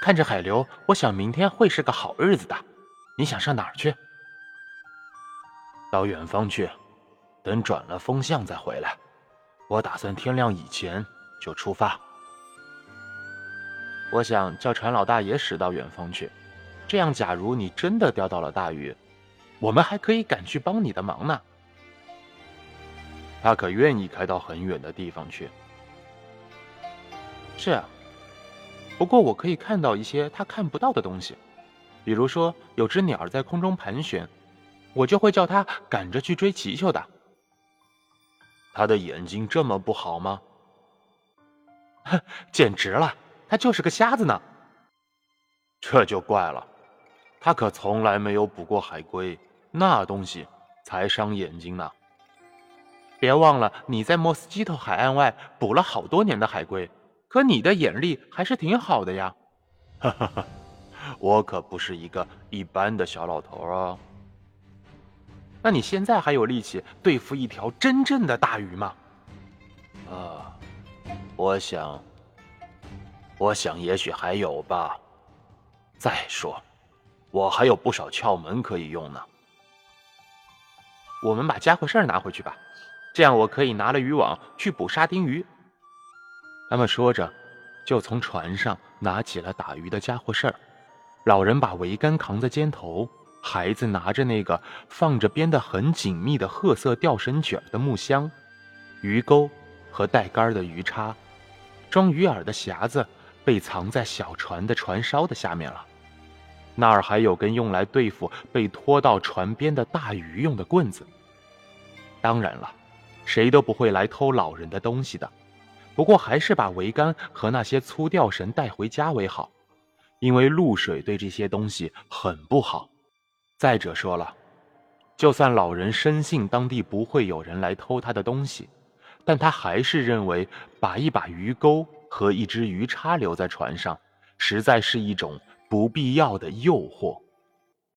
看着海流，我想明天会是个好日子的。你想上哪儿去？到远方去，等转了风向再回来。我打算天亮以前就出发。我想叫船老大也驶到远方去，这样，假如你真的钓到了大鱼，我们还可以赶去帮你的忙呢。他可愿意开到很远的地方去？是啊，不过我可以看到一些他看不到的东西，比如说有只鸟儿在空中盘旋，我就会叫他赶着去追祈求的。他的眼睛这么不好吗？哼，简直了，他就是个瞎子呢。这就怪了，他可从来没有捕过海龟，那东西才伤眼睛呢。别忘了，你在莫斯基托海岸外捕了好多年的海龟，可你的眼力还是挺好的呀。哈哈哈，我可不是一个一般的小老头啊。那你现在还有力气对付一条真正的大鱼吗？啊，我想，我想也许还有吧。再说，我还有不少窍门可以用呢。我们把家伙事儿拿回去吧。这样，我可以拿了渔网去捕沙丁鱼。他们说着，就从船上拿起了打鱼的家伙事儿。老人把桅杆扛在肩头，孩子拿着那个放着编得很紧密的褐色吊绳卷的木箱，鱼钩和带杆的鱼叉，装鱼饵的匣子被藏在小船的船梢的下面了。那儿还有根用来对付被拖到船边的大鱼用的棍子。当然了。谁都不会来偷老人的东西的，不过还是把桅杆和那些粗吊绳带回家为好，因为露水对这些东西很不好。再者说了，就算老人深信当地不会有人来偷他的东西，但他还是认为把一把鱼钩和一只鱼叉留在船上，实在是一种不必要的诱惑。